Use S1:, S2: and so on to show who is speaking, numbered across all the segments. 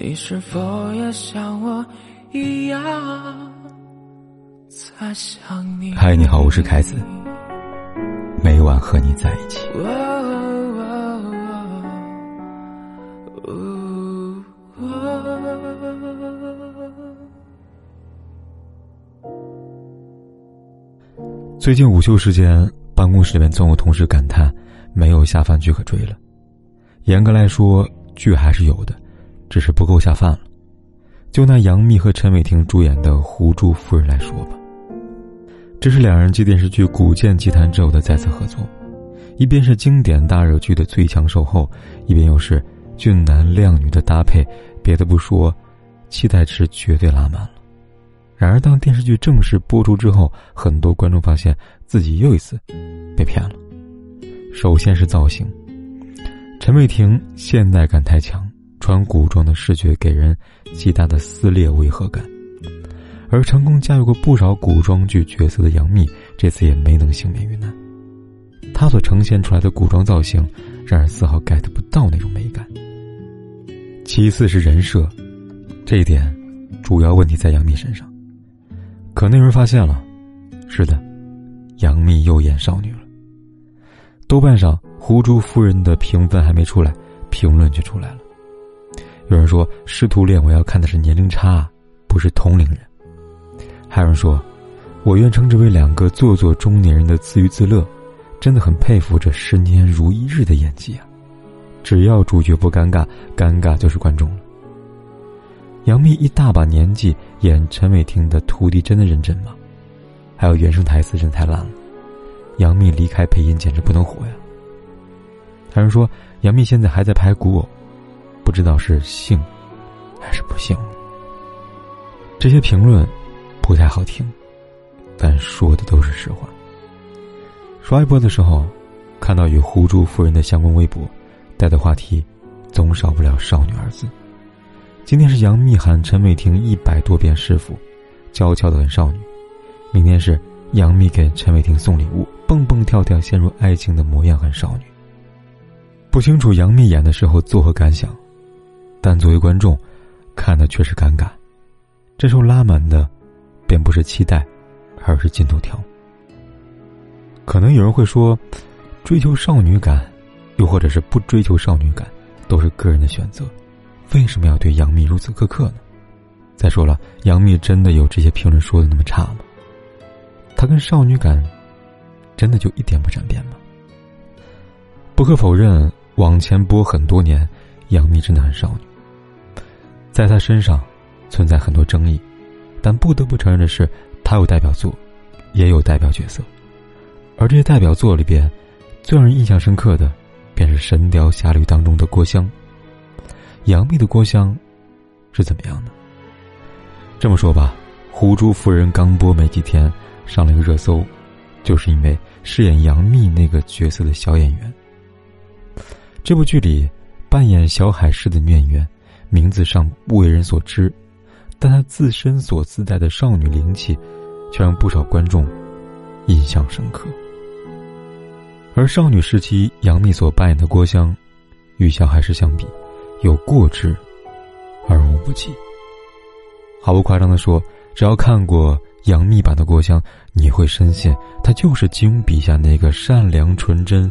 S1: 你是否也像我一样在想你？
S2: 嗨，你好，我是凯子，每晚和你在一起。最近午休时间，办公室里面总有同事感叹没有下饭剧可追了。严格来说，剧还是有的。只是不够下饭了。就拿杨幂和陈伟霆主演的《狐珠夫人》来说吧，这是两人继电视剧《古剑奇谭》之后的再次合作，一边是经典大热剧的最强售后，一边又是俊男靓女的搭配，别的不说，期待值绝对拉满了。然而，当电视剧正式播出之后，很多观众发现自己又一次被骗了。首先是造型，陈伟霆现代感太强。穿古装的视觉给人极大的撕裂违和感，而成功驾驭过不少古装剧角色的杨幂，这次也没能幸免于难。她所呈现出来的古装造型，让人丝毫 get 不到那种美感。其次是人设，这一点主要问题在杨幂身上。可能有人发现了，是的，杨幂又演少女了。豆瓣上《狐珠夫人》的评分还没出来，评论就出来了。有人说，师徒恋我要看的是年龄差，不是同龄人。还有人说，我愿称之为两个做作中年人的自娱自乐，真的很佩服这十年如一日的演技啊！只要主角不尴尬，尴尬就是观众了。杨幂一大把年纪演陈伟霆的徒弟，真的认真吗？还有原声台词真的太烂了，杨幂离开配音简直不能活呀。还有人说，杨幂现在还在拍古偶。不知道是幸还是不幸。这些评论不太好听，但说的都是实话。刷微博的时候，看到与胡珠夫人的相关微博，带的话题总少不了“少女”二字。今天是杨幂喊陈伟霆一百多遍师傅，娇俏的很少女；明天是杨幂给陈伟霆送礼物，蹦蹦跳跳陷入爱情的模样很少女。不清楚杨幂演的时候作何感想。但作为观众，看的却是尴尬。这时候拉满的，便不是期待，而是进度条。可能有人会说，追求少女感，又或者是不追求少女感，都是个人的选择。为什么要对杨幂如此苛刻呢？再说了，杨幂真的有这些评论说的那么差吗？她跟少女感，真的就一点不沾边吗？不可否认，往前播很多年，杨幂真的很少女。在他身上，存在很多争议，但不得不承认的是，他有代表作，也有代表角色。而这些代表作里边，最让人印象深刻的，便是《神雕侠侣》当中的郭襄。杨幂的郭襄，是怎么样的？这么说吧，《狐珠夫人》刚播没几天，上了一个热搜，就是因为饰演杨幂那个角色的小演员。这部剧里，扮演小海市的女演员。名字上不为人所知，但她自身所自带的少女灵气，却让不少观众印象深刻。而少女时期杨幂所扮演的郭襄，与小海市相比，有过之而无不及。毫不夸张的说，只要看过杨幂版的郭襄，你会深信她就是金庸笔下那个善良纯真、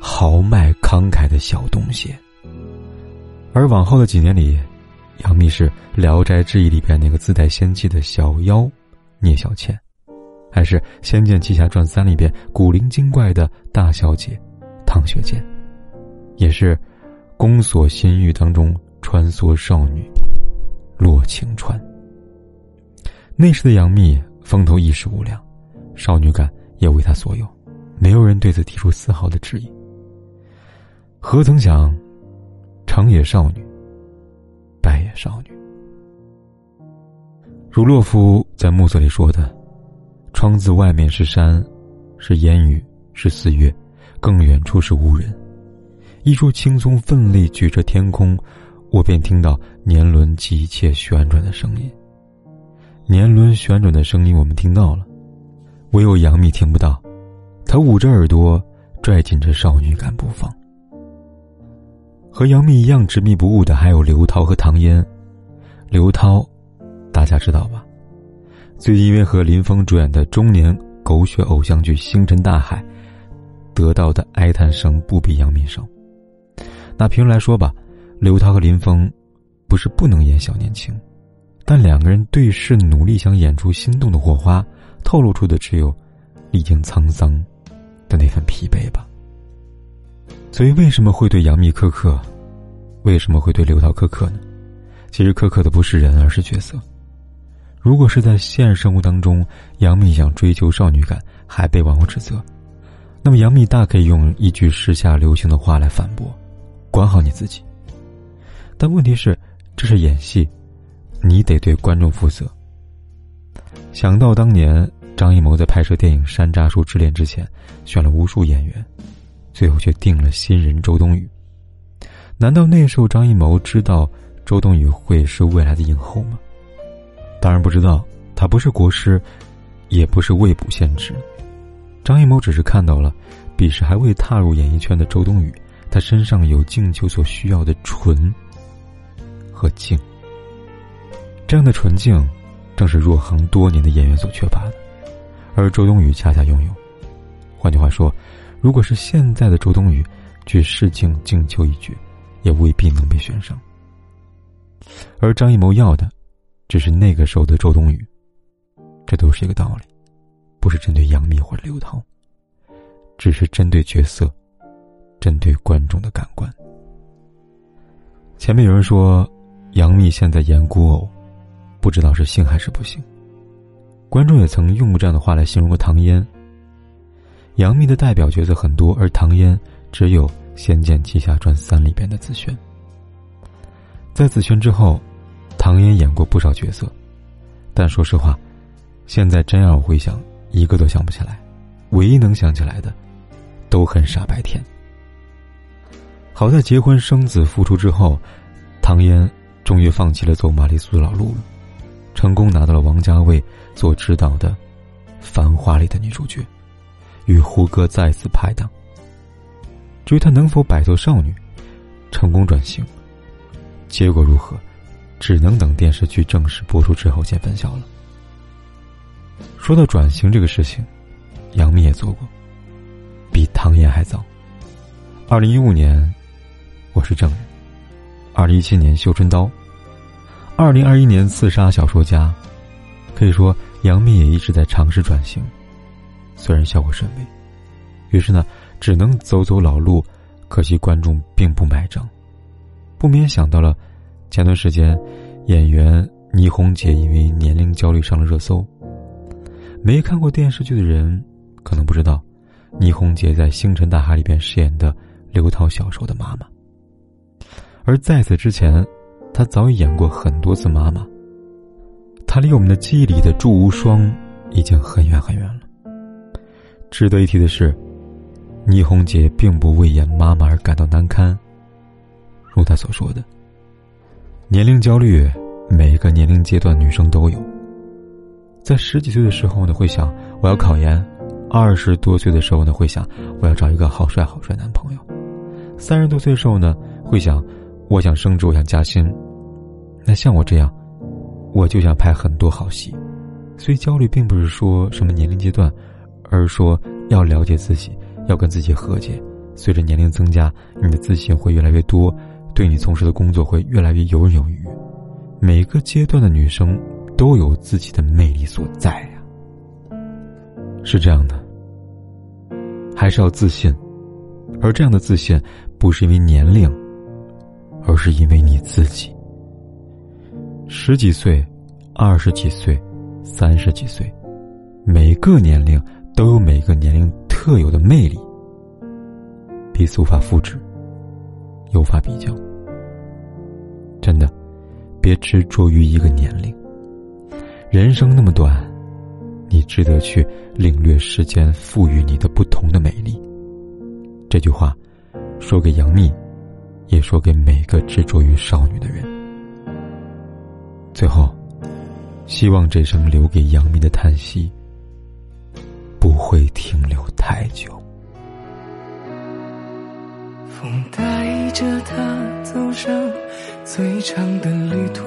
S2: 豪迈慷慨的小东西。而往后的几年里，杨幂是《聊斋志异》里边那个自带仙气的小妖聂小倩，还是《仙剑奇侠传三》里边古灵精怪的大小姐唐雪见，也是《宫锁心玉》当中穿梭少女洛晴川。那时的杨幂风头一时无两，少女感也为她所有，没有人对此提出丝毫的质疑。何曾想？成也少女，败也少女。如洛夫在暮色里说的：“窗子外面是山，是烟雨，是四月，更远处是无人。一株青松奋力举着天空，我便听到年轮急切旋转的声音。年轮旋转的声音，我们听到了，唯有杨幂听不到。她捂着耳朵，拽紧着少女感不放。”和杨幂一样执迷不悟的还有刘涛和唐嫣。刘涛，大家知道吧？最近因为和林峰主演的中年狗血偶像剧《星辰大海》，得到的哀叹声不比杨幂少。拿评论来说吧，刘涛和林峰不是不能演小年轻，但两个人对视努力想演出心动的火花，透露出的只有历经沧桑的那份疲惫吧。所以为什么会对杨幂苛刻？为什么会对刘涛苛刻呢？其实苛刻的不是人，而是角色。如果是在现实生活当中，杨幂想追求少女感还被网友指责，那么杨幂大可以用一句时下流行的话来反驳：“管好你自己。”但问题是，这是演戏，你得对观众负责。想到当年张艺谋在拍摄电影《山楂树之恋》之前，选了无数演员。最后却定了新人周冬雨。难道那时候张艺谋知道周冬雨会是未来的影后吗？当然不知道，她不是国师，也不是未卜先知。张艺谋只是看到了彼时还未踏入演艺圈的周冬雨，她身上有敬秋所需要的纯和静。这样的纯净，正是入行多年的演员所缺乏的，而周冬雨恰恰拥有。换句话说。如果是现在的周冬雨去试镜静秋一角，也未必能被选上。而张艺谋要的，只是那个时候的周冬雨。这都是一个道理，不是针对杨幂或者刘涛，只是针对角色，针对观众的感官。前面有人说，杨幂现在演古偶，不知道是幸还是不幸。观众也曾用过这样的话来形容过唐嫣。杨幂的代表角色很多，而唐嫣只有《仙剑奇侠传三》里边的紫萱。在紫萱之后，唐嫣演过不少角色，但说实话，现在真让我回想，一个都想不起来。唯一能想起来的，都很傻白甜。好在结婚生子复出之后，唐嫣终于放弃了走玛丽苏的老路了，成功拿到了王家卫所指导的《繁花》里的女主角。与胡歌再次拍档。至于他能否摆脱少女，成功转型，结果如何，只能等电视剧正式播出之后见分晓了。说到转型这个事情，杨幂也做过，比唐嫣还早。二零一五年，我是证人；二零一七年，绣春刀；二零二一年，刺杀小说家。可以说，杨幂也一直在尝试转型。虽然效果甚微，于是呢，只能走走老路，可惜观众并不买账，不免想到了前段时间演员倪虹洁因为年龄焦虑上了热搜。没看过电视剧的人可能不知道，倪虹洁在《星辰大海》里边饰演的刘涛小时候的妈妈，而在此之前，她早已演过很多次妈妈。她离我们的记忆里的祝无双已经很远很远了。值得一提的是，倪虹洁并不为演妈妈而感到难堪。如她所说的，年龄焦虑，每一个年龄阶段女生都有。在十几岁的时候呢，会想我要考研；二十多岁的时候呢，会想我要找一个好帅好帅男朋友；三十多岁的时候呢，会想我想升职，我想加薪。那像我这样，我就想拍很多好戏。所以焦虑并不是说什么年龄阶段。而是说，要了解自己，要跟自己和解。随着年龄增加，你的自信会越来越多，对你从事的工作会越来越游刃有余。每个阶段的女生都有自己的魅力所在呀，是这样的。还是要自信，而这样的自信不是因为年龄，而是因为你自己。十几岁、二十几岁、三十几岁，每个年龄。都有每个年龄特有的魅力，彼此无法复制，无法比较。真的，别执着于一个年龄。人生那么短，你值得去领略时间赋予你的不同的美丽。这句话，说给杨幂，也说给每个执着于少女的人。最后，希望这声留给杨幂的叹息。不会停留太久。
S1: 风带。着他走上最长的旅途，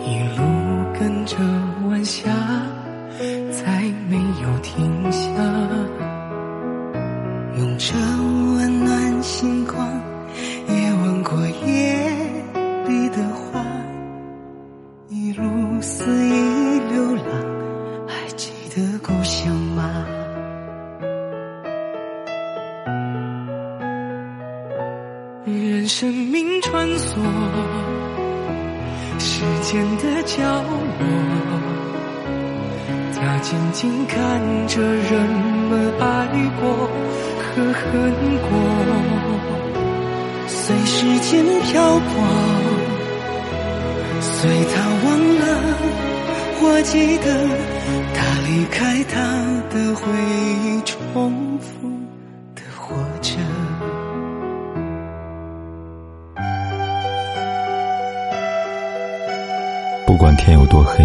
S1: 一路跟着晚霞，再没有停下，
S3: 用着温暖星光，也吻过夜里的花，一路肆意
S1: 静静看着人们爱过和恨过，
S3: 随时间漂泊，随他忘了，我记得他离开他的回忆，重复的活着。
S2: 不管天有多黑，